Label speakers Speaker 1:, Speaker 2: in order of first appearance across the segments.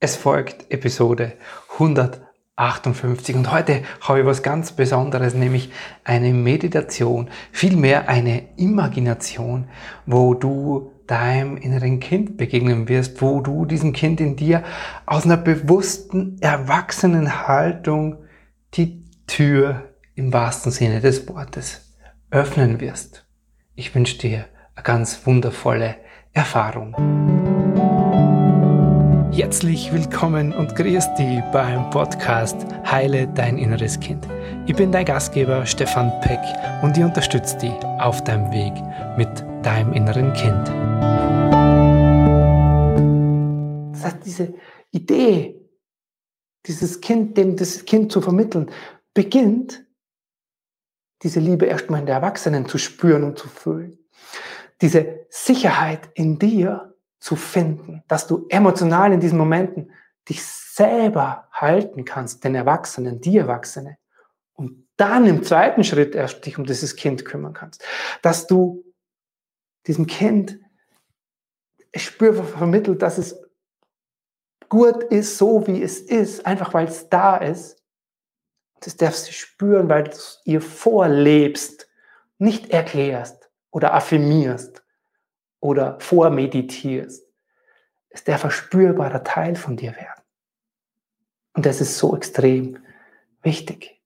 Speaker 1: Es folgt Episode 158 und heute habe ich was ganz Besonderes, nämlich eine Meditation, vielmehr eine Imagination, wo du deinem inneren Kind begegnen wirst, wo du diesem Kind in dir aus einer bewussten, erwachsenen Haltung die Tür im wahrsten Sinne des Wortes öffnen wirst. Ich wünsche dir eine ganz wundervolle Erfahrung. Herzlich willkommen und grüß dich beim Podcast Heile dein inneres Kind. Ich bin dein Gastgeber Stefan Peck und ich unterstütze dich auf deinem Weg mit deinem inneren Kind. Das heißt, diese Idee, dieses Kind, dem das Kind zu vermitteln, beginnt, diese Liebe erstmal in der Erwachsenen zu spüren und zu fühlen. Diese Sicherheit in dir zu finden, dass du emotional in diesen Momenten dich selber halten kannst, den Erwachsenen, die Erwachsene. Und dann im zweiten Schritt erst dich um dieses Kind kümmern kannst. Dass du diesem Kind spürbar vermittelt, dass es gut ist, so wie es ist, einfach weil es da ist. Das darfst du spüren, weil du es ihr vorlebst, nicht erklärst oder affirmierst oder vormeditierst, es der verspürbare Teil von dir werden. Und das ist so extrem wichtig.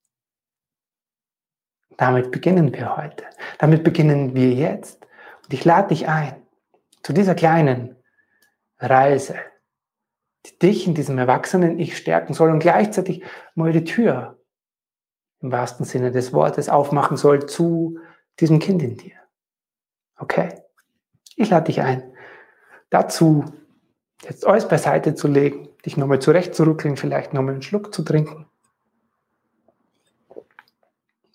Speaker 1: Damit beginnen wir heute. Damit beginnen wir jetzt. Und ich lade dich ein zu dieser kleinen Reise, die dich in diesem Erwachsenen-Ich stärken soll und gleichzeitig mal die Tür im wahrsten Sinne des Wortes aufmachen soll zu diesem Kind in dir. Okay? Ich lade dich ein, dazu jetzt alles beiseite zu legen, dich nochmal zurechtzurückeln, vielleicht nochmal einen Schluck zu trinken.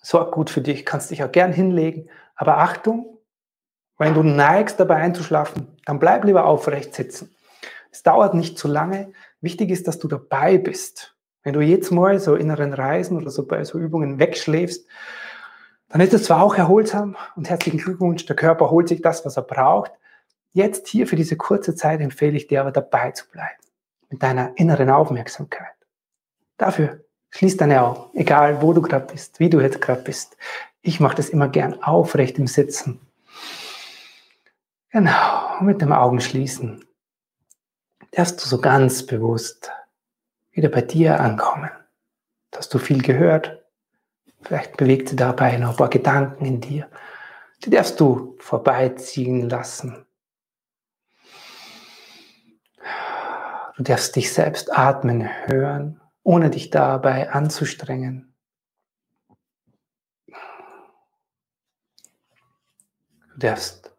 Speaker 1: Sorg gut für dich, kannst dich auch gern hinlegen, aber Achtung, wenn du neigst dabei einzuschlafen, dann bleib lieber aufrecht sitzen. Es dauert nicht zu lange. Wichtig ist, dass du dabei bist. Wenn du jetzt mal so inneren Reisen oder so bei so Übungen wegschläfst, dann ist es zwar auch erholsam und herzlichen Glückwunsch, der Körper holt sich das, was er braucht. Jetzt hier für diese kurze Zeit empfehle ich dir aber dabei zu bleiben, mit deiner inneren Aufmerksamkeit. Dafür schließ deine Augen, egal wo du gerade bist, wie du jetzt gerade bist. Ich mache das immer gern aufrecht im Sitzen. Genau, mit dem Augen schließen. Darfst du so ganz bewusst wieder bei dir ankommen. Hast du viel gehört, Vielleicht bewegt sie dabei noch ein paar Gedanken in dir. Die darfst du vorbeiziehen lassen. Du darfst dich selbst atmen hören, ohne dich dabei anzustrengen. Du darfst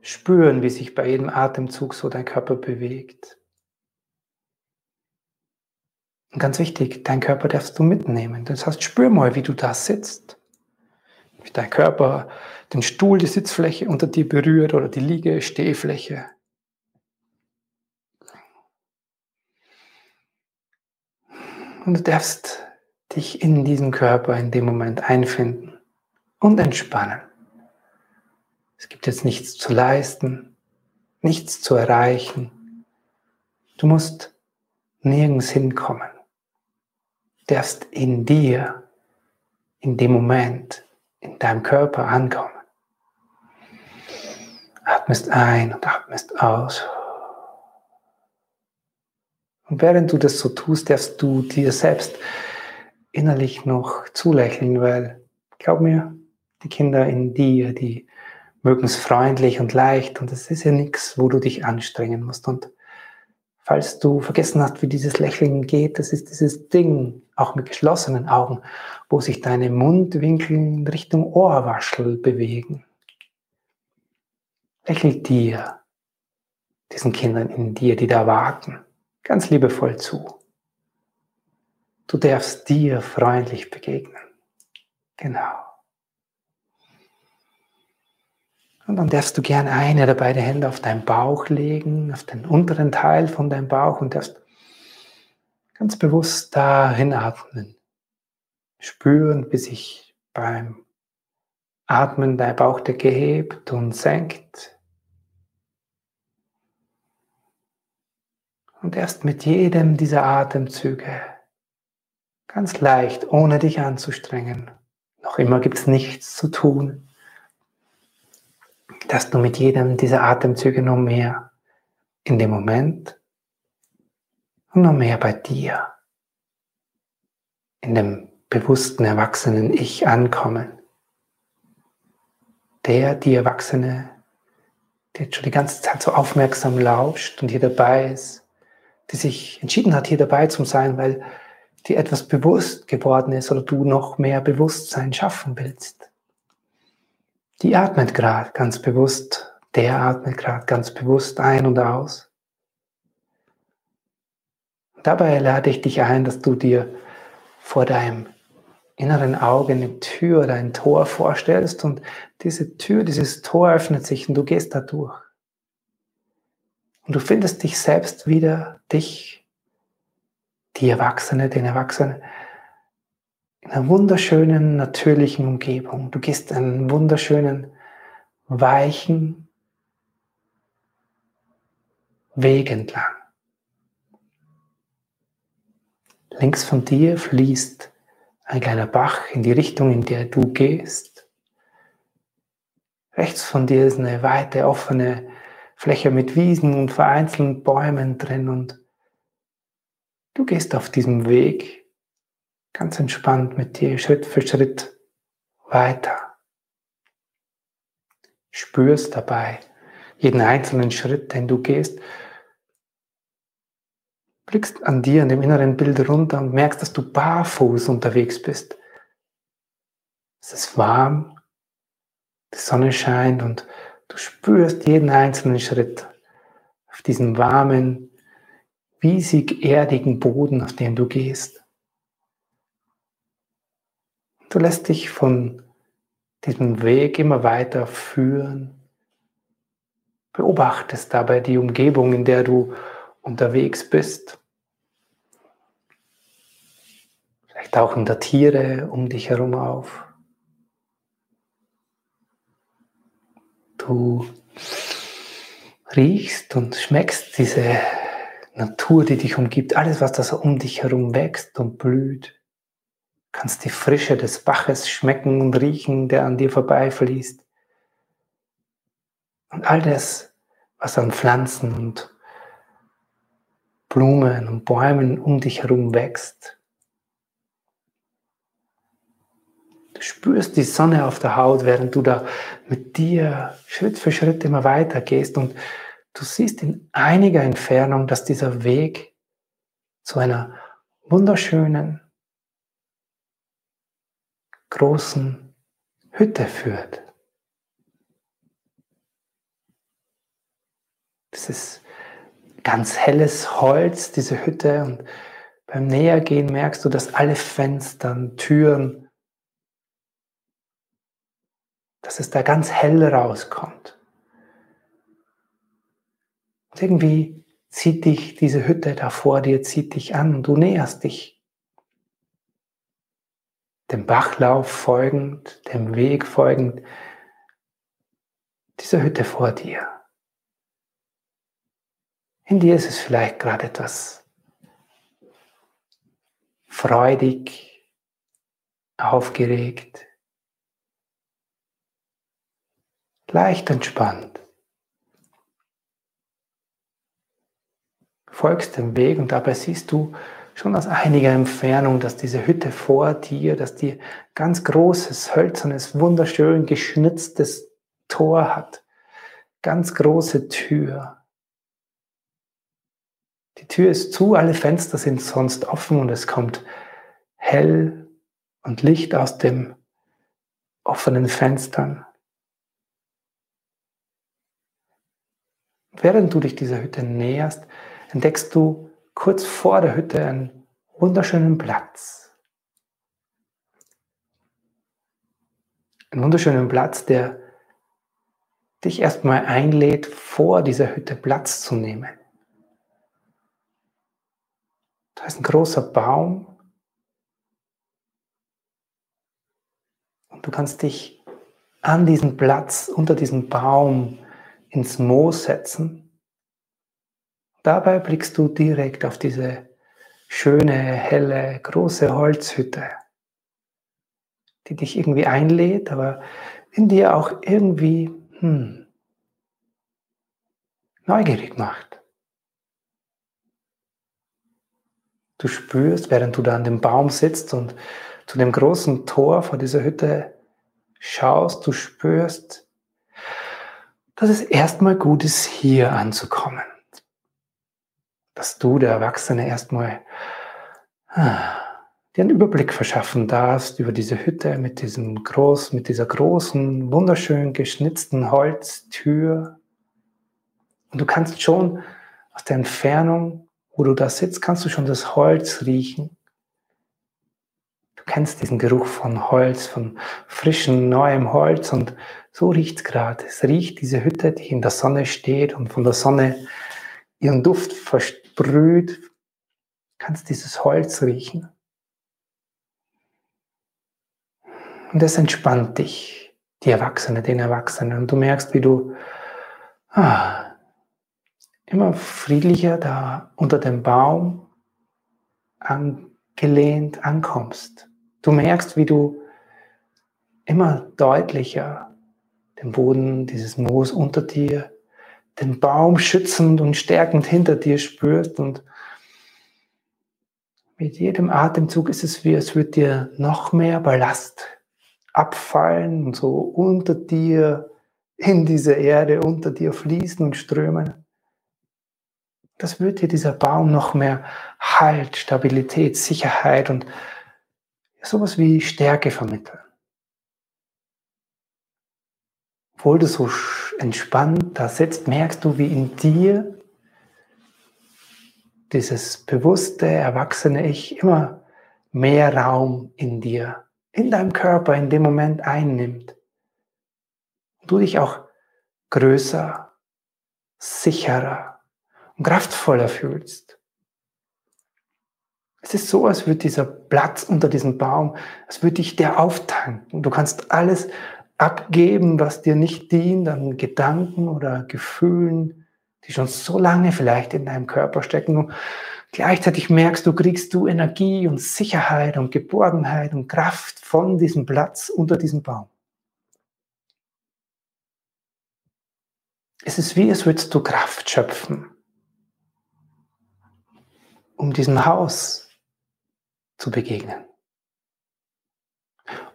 Speaker 1: spüren, wie sich bei jedem Atemzug so dein Körper bewegt. Und ganz wichtig, dein Körper darfst du mitnehmen. Das heißt, spür mal, wie du da sitzt. Wie dein Körper den Stuhl, die Sitzfläche unter dir berührt oder die Liege, Stehfläche. Und du darfst dich in diesem Körper in dem Moment einfinden und entspannen. Es gibt jetzt nichts zu leisten, nichts zu erreichen. Du musst nirgends hinkommen darfst in dir, in dem Moment, in deinem Körper ankommen. Atmest ein und atmest aus. Und während du das so tust, darfst du dir selbst innerlich noch zulächeln, weil, glaub mir, die Kinder in dir, die mögen es freundlich und leicht und es ist ja nichts, wo du dich anstrengen musst. Und falls du vergessen hast, wie dieses Lächeln geht, das ist dieses Ding, auch mit geschlossenen Augen, wo sich deine Mundwinkel Richtung Ohrwaschel bewegen. Lächel dir, diesen Kindern in dir, die da warten, ganz liebevoll zu. Du darfst dir freundlich begegnen. Genau. Und dann darfst du gerne eine oder beide Hände auf deinen Bauch legen, auf den unteren Teil von deinem Bauch und darfst ganz bewusst dahin atmen. Spüren, wie sich beim Atmen dein Bauchdecke hebt und senkt. Und erst mit jedem dieser Atemzüge, ganz leicht, ohne dich anzustrengen, noch immer gibt es nichts zu tun, dass du mit jedem dieser Atemzüge noch mehr in dem Moment und noch mehr bei dir, in dem bewussten, erwachsenen Ich ankommen. Der, die Erwachsene, die jetzt schon die ganze Zeit so aufmerksam lauscht und hier dabei ist, die sich entschieden hat, hier dabei zu sein, weil dir etwas bewusst geworden ist oder du noch mehr Bewusstsein schaffen willst. Die atmet gerade ganz bewusst, der atmet gerade ganz bewusst ein und aus. Dabei lade ich dich ein, dass du dir vor deinem inneren Auge eine Tür oder ein Tor vorstellst und diese Tür, dieses Tor öffnet sich und du gehst da durch. Und du findest dich selbst wieder, dich, die Erwachsene, den Erwachsenen, in einer wunderschönen, natürlichen Umgebung. Du gehst einen wunderschönen, weichen Weg entlang. Links von dir fließt ein kleiner Bach in die Richtung, in der du gehst. Rechts von dir ist eine weite, offene Fläche mit Wiesen und vereinzelten Bäumen drin und du gehst auf diesem Weg ganz entspannt mit dir Schritt für Schritt weiter. Spürst dabei jeden einzelnen Schritt, den du gehst. Blickst an dir, an dem inneren Bild runter und merkst, dass du barfuß unterwegs bist. Es ist warm, die Sonne scheint und du spürst jeden einzelnen Schritt auf diesem warmen, wiesig erdigen Boden, auf dem du gehst. Du lässt dich von diesem Weg immer weiter führen. Beobachtest dabei die Umgebung, in der du unterwegs bist. Vielleicht tauchen da Tiere um dich herum auf. Du riechst und schmeckst diese Natur, die dich umgibt, alles, was da so um dich herum wächst und blüht kannst die Frische des Baches schmecken und riechen, der an dir vorbeifließt. Und all das, was an Pflanzen und Blumen und Bäumen um dich herum wächst. Spürst die Sonne auf der Haut, während du da mit dir Schritt für Schritt immer weiter gehst und du siehst in einiger Entfernung, dass dieser Weg zu einer wunderschönen, großen Hütte führt. Das ist ganz helles Holz, diese Hütte. Und beim Nähergehen merkst du, dass alle Fenster, Türen, dass es da ganz hell rauskommt. Und irgendwie zieht dich diese Hütte da vor dir, zieht dich an und du näherst dich dem Bachlauf folgend, dem Weg folgend, dieser Hütte vor dir. In dir ist es vielleicht gerade etwas freudig, aufgeregt, leicht entspannt. Folgst dem Weg und dabei siehst du, schon aus einiger Entfernung, dass diese Hütte vor dir, dass die ganz großes, hölzernes, wunderschön geschnitztes Tor hat. Ganz große Tür. Die Tür ist zu, alle Fenster sind sonst offen und es kommt hell und Licht aus den offenen Fenstern. Während du dich dieser Hütte näherst, entdeckst du kurz vor der Hütte einen wunderschönen Platz. Einen wunderschönen Platz, der dich erstmal einlädt, vor dieser Hütte Platz zu nehmen. Da ist ein großer Baum und du kannst dich an diesen Platz, unter diesem Baum ins Moos setzen Dabei blickst du direkt auf diese schöne, helle, große Holzhütte, die dich irgendwie einlädt, aber in dir auch irgendwie hm, neugierig macht. Du spürst, während du da an dem Baum sitzt und zu dem großen Tor vor dieser Hütte schaust, du spürst, dass es erstmal gut ist, hier anzukommen. Dass du, der Erwachsene, erstmal ah, dir einen Überblick verschaffen darfst über diese Hütte mit diesem groß, mit dieser großen, wunderschön geschnitzten Holztür. Und du kannst schon aus der Entfernung, wo du da sitzt, kannst du schon das Holz riechen. Du kennst diesen Geruch von Holz, von frischem, neuem Holz und so riecht es gerade. Es riecht diese Hütte, die in der Sonne steht und von der Sonne ihren Duft versprüht. Du kannst dieses Holz riechen. Und das entspannt dich, die Erwachsene, den Erwachsenen. Und du merkst, wie du ah, immer friedlicher da unter dem Baum angelehnt ankommst. Du merkst, wie du immer deutlicher den Boden, dieses Moos unter dir, den Baum schützend und stärkend hinter dir spürst und mit jedem Atemzug ist es wie, als würde dir noch mehr Ballast abfallen und so unter dir in diese Erde unter dir fließen und strömen. Das wird dir dieser Baum noch mehr Halt, Stabilität, Sicherheit und sowas wie Stärke vermitteln. Obwohl du so entspannt da sitzt, merkst du, wie in dir dieses bewusste, erwachsene Ich immer mehr Raum in dir, in deinem Körper in dem Moment einnimmt. Und du dich auch größer, sicherer und kraftvoller fühlst. Es ist so, als würde dieser Platz unter diesem Baum, als würde dich der auftanken. Du kannst alles abgeben, was dir nicht dient, an Gedanken oder Gefühlen, die schon so lange vielleicht in deinem Körper stecken. Und gleichzeitig merkst du, kriegst du Energie und Sicherheit und Geborgenheit und Kraft von diesem Platz unter diesem Baum. Es ist wie, als würdest du Kraft schöpfen, um diesem Haus zu begegnen.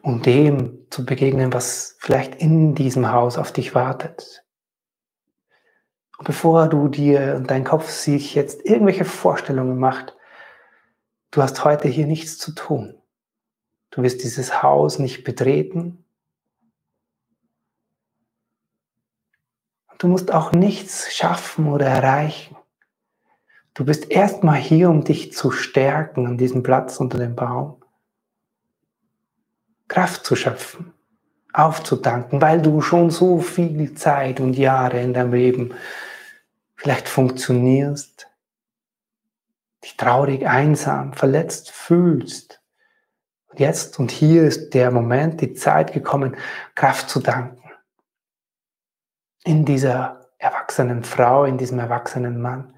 Speaker 1: Um dem zu begegnen, was vielleicht in diesem Haus auf dich wartet. Und bevor du dir und dein Kopf sich jetzt irgendwelche Vorstellungen macht, du hast heute hier nichts zu tun. Du wirst dieses Haus nicht betreten. Du musst auch nichts schaffen oder erreichen. Du bist erstmal hier, um dich zu stärken an diesem Platz unter dem Baum. Kraft zu schöpfen, aufzutanken, weil du schon so viel Zeit und Jahre in deinem Leben vielleicht funktionierst, dich traurig, einsam, verletzt fühlst. Und jetzt und hier ist der Moment, die Zeit gekommen, Kraft zu danken. In dieser erwachsenen Frau, in diesem erwachsenen Mann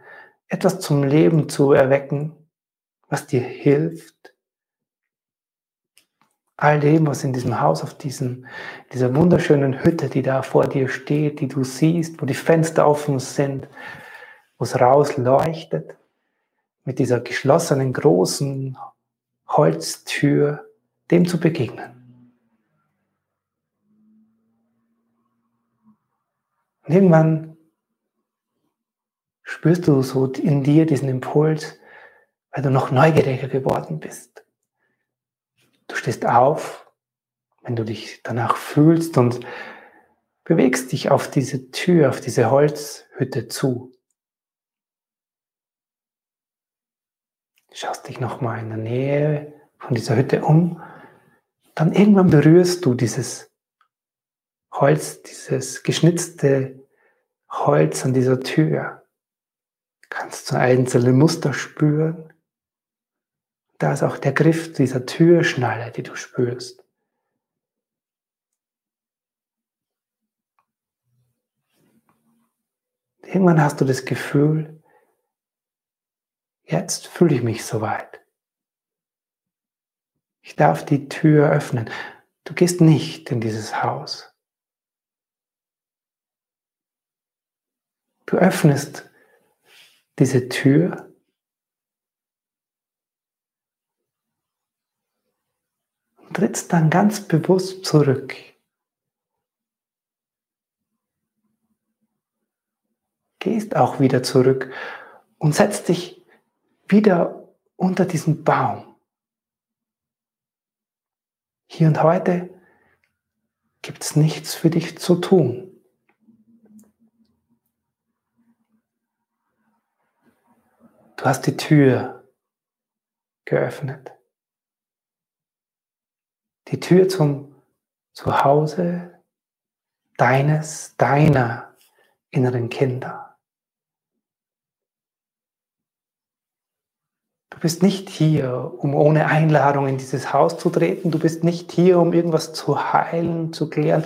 Speaker 1: etwas zum Leben zu erwecken, was dir hilft. All dem, was in diesem Haus, auf diesen, dieser wunderschönen Hütte, die da vor dir steht, die du siehst, wo die Fenster offen sind, wo es rausleuchtet, mit dieser geschlossenen großen Holztür, dem zu begegnen. Und irgendwann spürst du so in dir diesen Impuls, weil du noch neugieriger geworden bist. Du stehst auf, wenn du dich danach fühlst und bewegst dich auf diese Tür, auf diese Holzhütte zu. Schaust dich nochmal in der Nähe von dieser Hütte um. Dann irgendwann berührst du dieses Holz, dieses geschnitzte Holz an dieser Tür. Kannst du einzelne Muster spüren? Da ist auch der Griff dieser Türschnalle, die du spürst. Irgendwann hast du das Gefühl, Jetzt fühle ich mich soweit. Ich darf die Tür öffnen. Du gehst nicht in dieses Haus. Du öffnest diese Tür und trittst dann ganz bewusst zurück. Gehst auch wieder zurück und setzt dich wieder unter diesen Baum. Hier und heute gibt es nichts für dich zu tun. Du hast die Tür geöffnet. Die Tür zum Zuhause deines, deiner inneren Kinder. Du bist nicht hier, um ohne Einladung in dieses Haus zu treten. Du bist nicht hier, um irgendwas zu heilen, zu klären,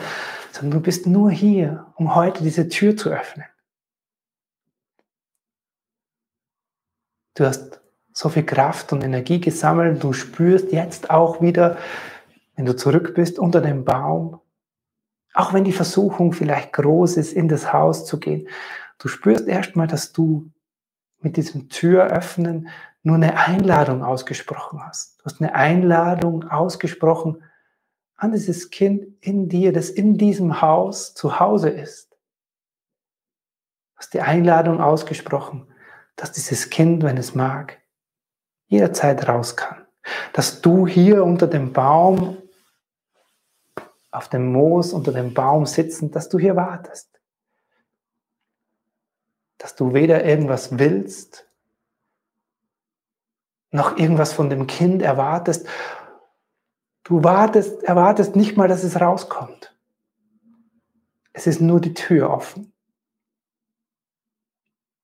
Speaker 1: sondern du bist nur hier, um heute diese Tür zu öffnen. Du hast so viel Kraft und Energie gesammelt. Du spürst jetzt auch wieder, wenn du zurück bist unter dem Baum, auch wenn die Versuchung vielleicht groß ist, in das Haus zu gehen, du spürst erstmal, dass du mit diesem Türöffnen nur eine Einladung ausgesprochen hast. Du hast eine Einladung ausgesprochen an dieses Kind in dir, das in diesem Haus zu Hause ist. Du hast die Einladung ausgesprochen, dass dieses Kind, wenn es mag, jederzeit raus kann. Dass du hier unter dem Baum, auf dem Moos, unter dem Baum sitzend, dass du hier wartest. Dass du weder irgendwas willst, noch irgendwas von dem Kind erwartest. Du wartest, erwartest nicht mal, dass es rauskommt. Es ist nur die Tür offen.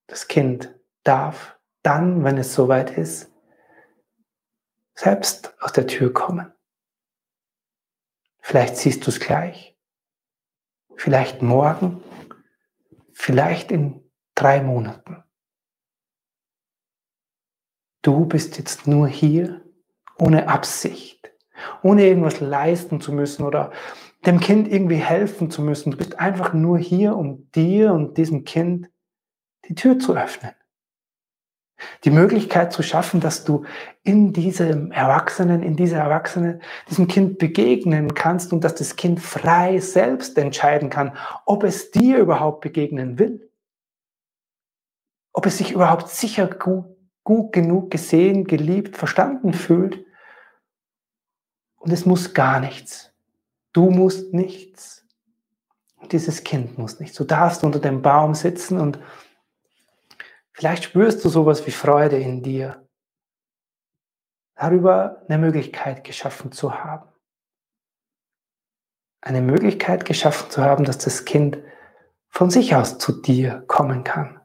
Speaker 1: Das Kind darf dann, wenn es soweit ist, selbst aus der Tür kommen. Vielleicht siehst du es gleich, vielleicht morgen, vielleicht in drei Monaten. Du bist jetzt nur hier ohne Absicht, ohne irgendwas leisten zu müssen oder dem Kind irgendwie helfen zu müssen. Du bist einfach nur hier, um dir und diesem Kind die Tür zu öffnen. Die Möglichkeit zu schaffen, dass du in diesem Erwachsenen, in dieser Erwachsenen, diesem Kind begegnen kannst und dass das Kind frei selbst entscheiden kann, ob es dir überhaupt begegnen will. Ob es sich überhaupt sicher gut gut genug gesehen, geliebt, verstanden fühlt. Und es muss gar nichts. Du musst nichts. Dieses Kind muss nichts. Du darfst unter dem Baum sitzen und vielleicht spürst du sowas wie Freude in dir. Darüber eine Möglichkeit geschaffen zu haben. Eine Möglichkeit geschaffen zu haben, dass das Kind von sich aus zu dir kommen kann.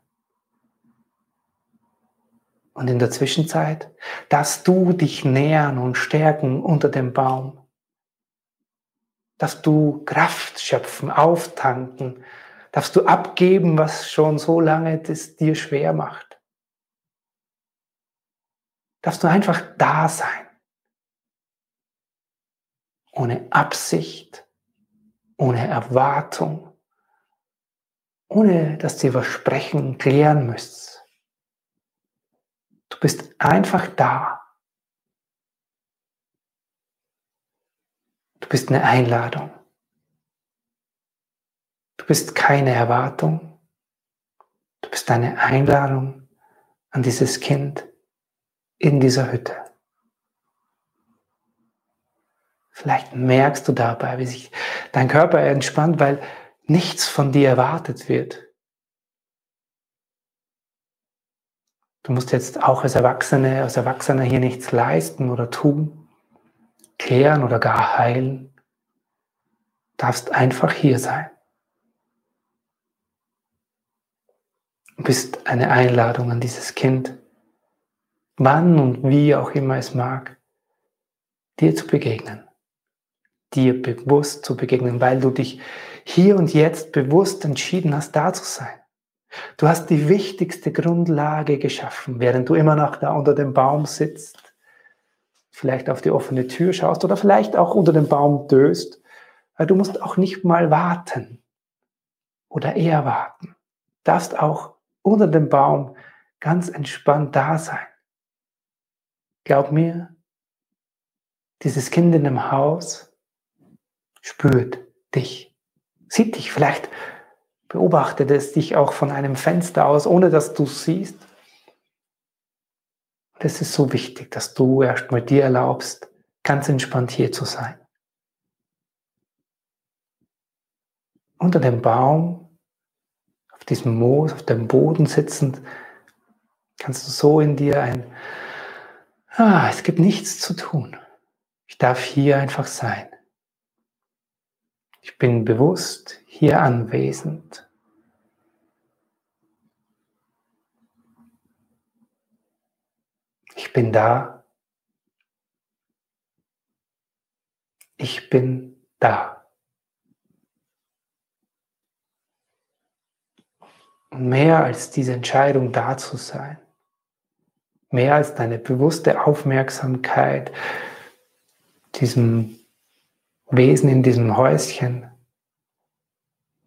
Speaker 1: Und in der Zwischenzeit darfst du dich nähern und stärken unter dem Baum. Darfst du Kraft schöpfen, auftanken. Darfst du abgeben, was schon so lange das dir schwer macht. Darfst du einfach da sein. Ohne Absicht, ohne Erwartung, ohne dass dir Versprechen klären müsst Du bist einfach da. Du bist eine Einladung. Du bist keine Erwartung. Du bist eine Einladung an dieses Kind in dieser Hütte. Vielleicht merkst du dabei, wie sich dein Körper entspannt, weil nichts von dir erwartet wird. Du musst jetzt auch als Erwachsene, als Erwachsener hier nichts leisten oder tun, klären oder gar heilen. Du darfst einfach hier sein. Bist eine Einladung an dieses Kind, wann und wie auch immer es mag, dir zu begegnen, dir bewusst zu begegnen, weil du dich hier und jetzt bewusst entschieden hast, da zu sein Du hast die wichtigste Grundlage geschaffen, während du immer noch da unter dem Baum sitzt, vielleicht auf die offene Tür schaust oder vielleicht auch unter dem Baum döst. Weil du musst auch nicht mal warten oder eher warten. Du darfst auch unter dem Baum ganz entspannt da sein. Glaub mir, dieses Kind in dem Haus spürt dich, sieht dich, vielleicht beobachtet es dich auch von einem Fenster aus, ohne dass du es siehst. Und es ist so wichtig, dass du erstmal dir erlaubst, ganz entspannt hier zu sein. Unter dem Baum, auf diesem Moos, auf dem Boden sitzend, kannst du so in dir ein, ah, es gibt nichts zu tun. Ich darf hier einfach sein. Ich bin bewusst hier anwesend. Ich bin da. Ich bin da. Und mehr als diese Entscheidung da zu sein, mehr als deine bewusste Aufmerksamkeit diesem Wesen in diesem Häuschen,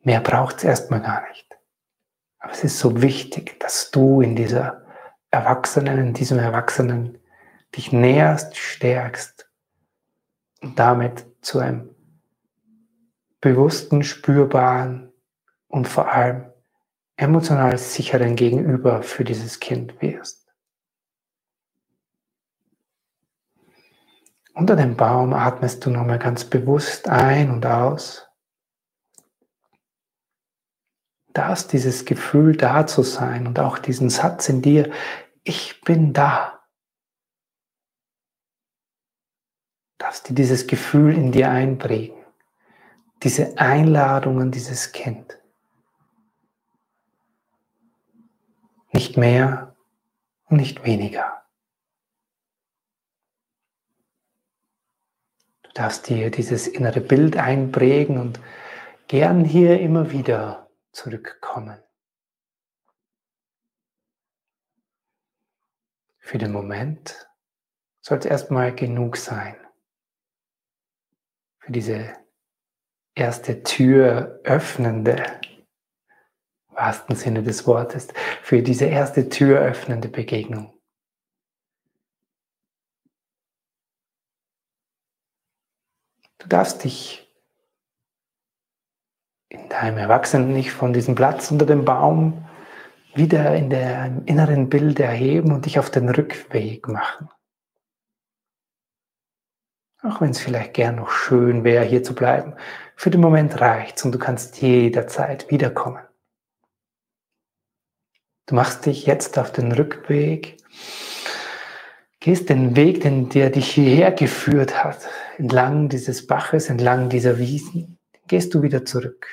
Speaker 1: mehr braucht es erstmal gar nicht. Aber es ist so wichtig, dass du in dieser Erwachsenen, in diesem Erwachsenen dich näherst, stärkst und damit zu einem bewussten, spürbaren und vor allem emotional sicheren Gegenüber für dieses Kind wirst. Unter dem Baum atmest du nochmal ganz bewusst ein und aus. Da ist dieses Gefühl da zu sein und auch diesen Satz in dir, ich bin da. Darfst du dieses Gefühl in dir einprägen, diese Einladung an dieses Kind. Nicht mehr und nicht weniger. darfst dir dieses innere Bild einprägen und gern hier immer wieder zurückkommen. Für den Moment soll es erstmal genug sein. Für diese erste Tür öffnende, wahrsten Sinne des Wortes, für diese erste Tür öffnende Begegnung. Du darfst dich in deinem Erwachsenen nicht von diesem Platz unter dem Baum wieder in der inneren Bild erheben und dich auf den Rückweg machen. Auch wenn es vielleicht gern noch schön wäre, hier zu bleiben. Für den Moment reicht's und du kannst jederzeit wiederkommen. Du machst dich jetzt auf den Rückweg gehst den Weg, den der dich hierher geführt hat, entlang dieses Baches, entlang dieser Wiesen, gehst du wieder zurück.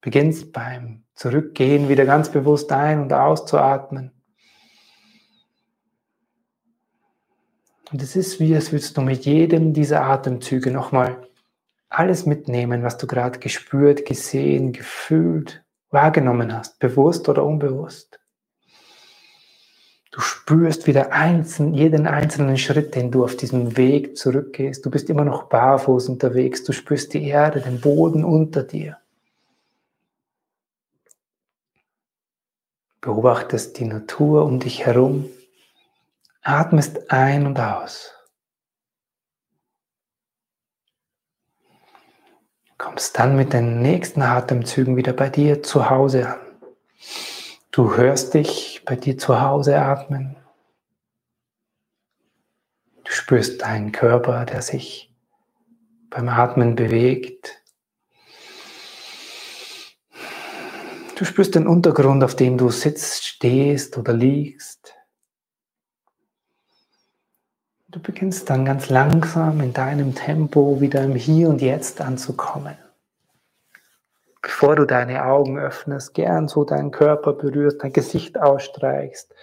Speaker 1: Beginnst beim Zurückgehen wieder ganz bewusst ein- und auszuatmen. Und es ist wie, als würdest du mit jedem dieser Atemzüge nochmal alles mitnehmen, was du gerade gespürt, gesehen, gefühlt, wahrgenommen hast, bewusst oder unbewusst. Du spürst wieder einzeln, jeden einzelnen Schritt, den du auf diesem Weg zurückgehst. Du bist immer noch barfuß unterwegs. Du spürst die Erde, den Boden unter dir. Beobachtest die Natur um dich herum. Atmest ein und aus. Kommst dann mit den nächsten Atemzügen wieder bei dir zu Hause an. Du hörst dich bei dir zu Hause atmen. Du spürst deinen Körper, der sich beim Atmen bewegt. Du spürst den Untergrund, auf dem du sitzt, stehst oder liegst. Du beginnst dann ganz langsam in deinem Tempo wieder im Hier und Jetzt anzukommen bevor du deine Augen öffnest, gern so deinen Körper berührst, dein Gesicht ausstreichst,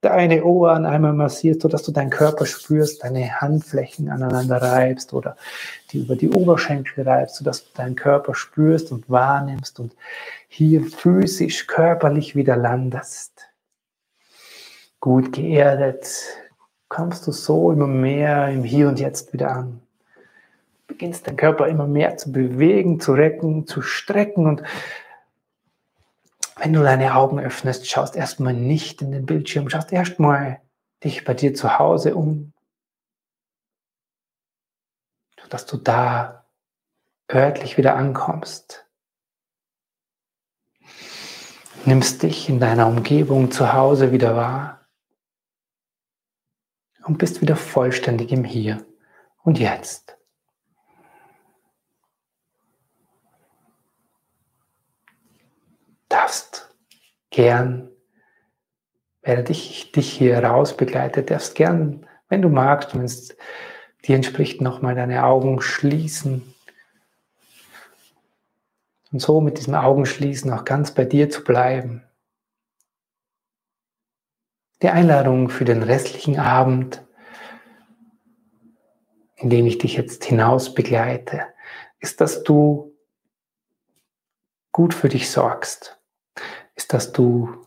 Speaker 1: deine Ohren einmal massierst, sodass du deinen Körper spürst, deine Handflächen aneinander reibst oder die über die Oberschenkel reibst, sodass du deinen Körper spürst und wahrnimmst und hier physisch, körperlich wieder landest. Gut geerdet, kommst du so immer mehr im Hier und Jetzt wieder an. Beginnst deinen Körper immer mehr zu bewegen, zu recken, zu strecken und wenn du deine Augen öffnest, schaust erstmal nicht in den Bildschirm, schaust erstmal dich bei dir zu Hause um, dass du da örtlich wieder ankommst. Nimmst dich in deiner Umgebung zu Hause wieder wahr und bist wieder vollständig im Hier und Jetzt. darfst gern, während ich dich hier raus begleite, darfst gern, wenn du magst, wenn es dir entspricht, nochmal deine Augen schließen. Und so mit diesem Augenschließen auch ganz bei dir zu bleiben. Die Einladung für den restlichen Abend, in dem ich dich jetzt hinaus begleite, ist, dass du gut für dich sorgst ist, dass du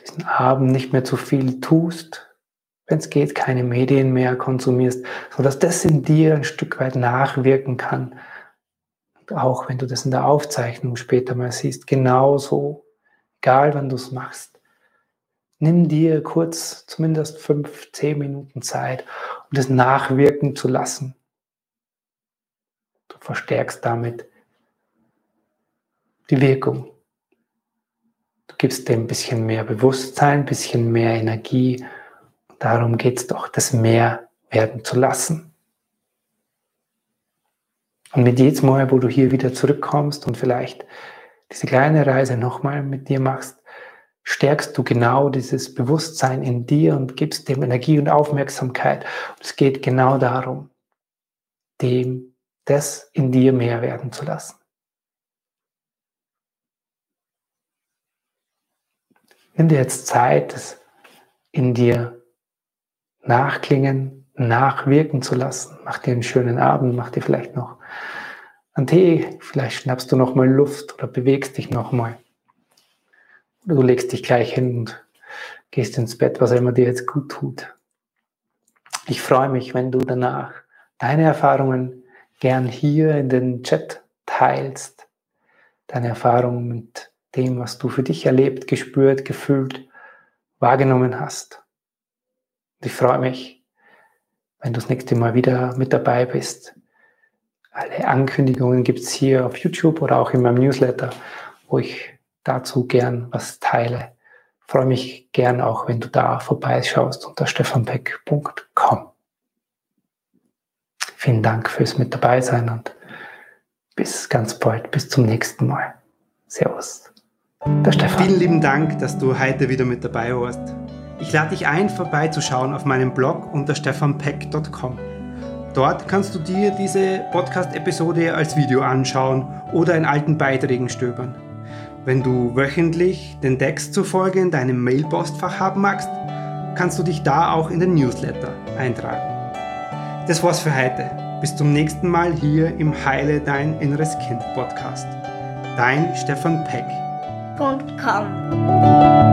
Speaker 1: diesen Abend nicht mehr zu viel tust, wenn es geht, keine Medien mehr konsumierst, sodass das in dir ein Stück weit nachwirken kann. Und auch wenn du das in der Aufzeichnung später mal siehst, genauso, egal wann du es machst, nimm dir kurz zumindest fünf, zehn Minuten Zeit, um das nachwirken zu lassen. Du verstärkst damit die Wirkung gibst dem ein bisschen mehr Bewusstsein, ein bisschen mehr Energie. darum geht es doch, das mehr werden zu lassen. Und mit jedem Mal, wo du hier wieder zurückkommst und vielleicht diese kleine Reise nochmal mit dir machst, stärkst du genau dieses Bewusstsein in dir und gibst dem Energie und Aufmerksamkeit. Und es geht genau darum, dem das in dir mehr werden zu lassen. Nimm dir jetzt Zeit, es in dir nachklingen, nachwirken zu lassen. Mach dir einen schönen Abend, mach dir vielleicht noch einen Tee, vielleicht schnappst du noch mal Luft oder bewegst dich noch mal. Oder du legst dich gleich hin und gehst ins Bett, was immer dir jetzt gut tut. Ich freue mich, wenn du danach deine Erfahrungen gern hier in den Chat teilst. Deine Erfahrungen mit dem, was du für dich erlebt, gespürt, gefühlt, wahrgenommen hast. Und ich freue mich, wenn du das nächste Mal wieder mit dabei bist. Alle Ankündigungen gibt es hier auf YouTube oder auch in meinem Newsletter, wo ich dazu gern was teile. Freue mich gern auch, wenn du da vorbeischaust unter stefanbeck.com. Vielen Dank fürs mit dabei sein und bis ganz bald, bis zum nächsten Mal. Servus.
Speaker 2: Der Stefan. Vielen lieben Dank, dass du heute wieder mit dabei warst. Ich lade dich ein, vorbeizuschauen auf meinem Blog unter stefanpeck.com. Dort kannst du dir diese Podcast-Episode als Video anschauen oder in alten Beiträgen stöbern. Wenn du wöchentlich den Text zur Folge in deinem Mailpostfach haben magst, kannst du dich da auch in den Newsletter eintragen. Das war's für heute. Bis zum nächsten Mal hier im Heile Dein Inneres Kind Podcast. Dein Stefan Peck.
Speaker 3: www.com.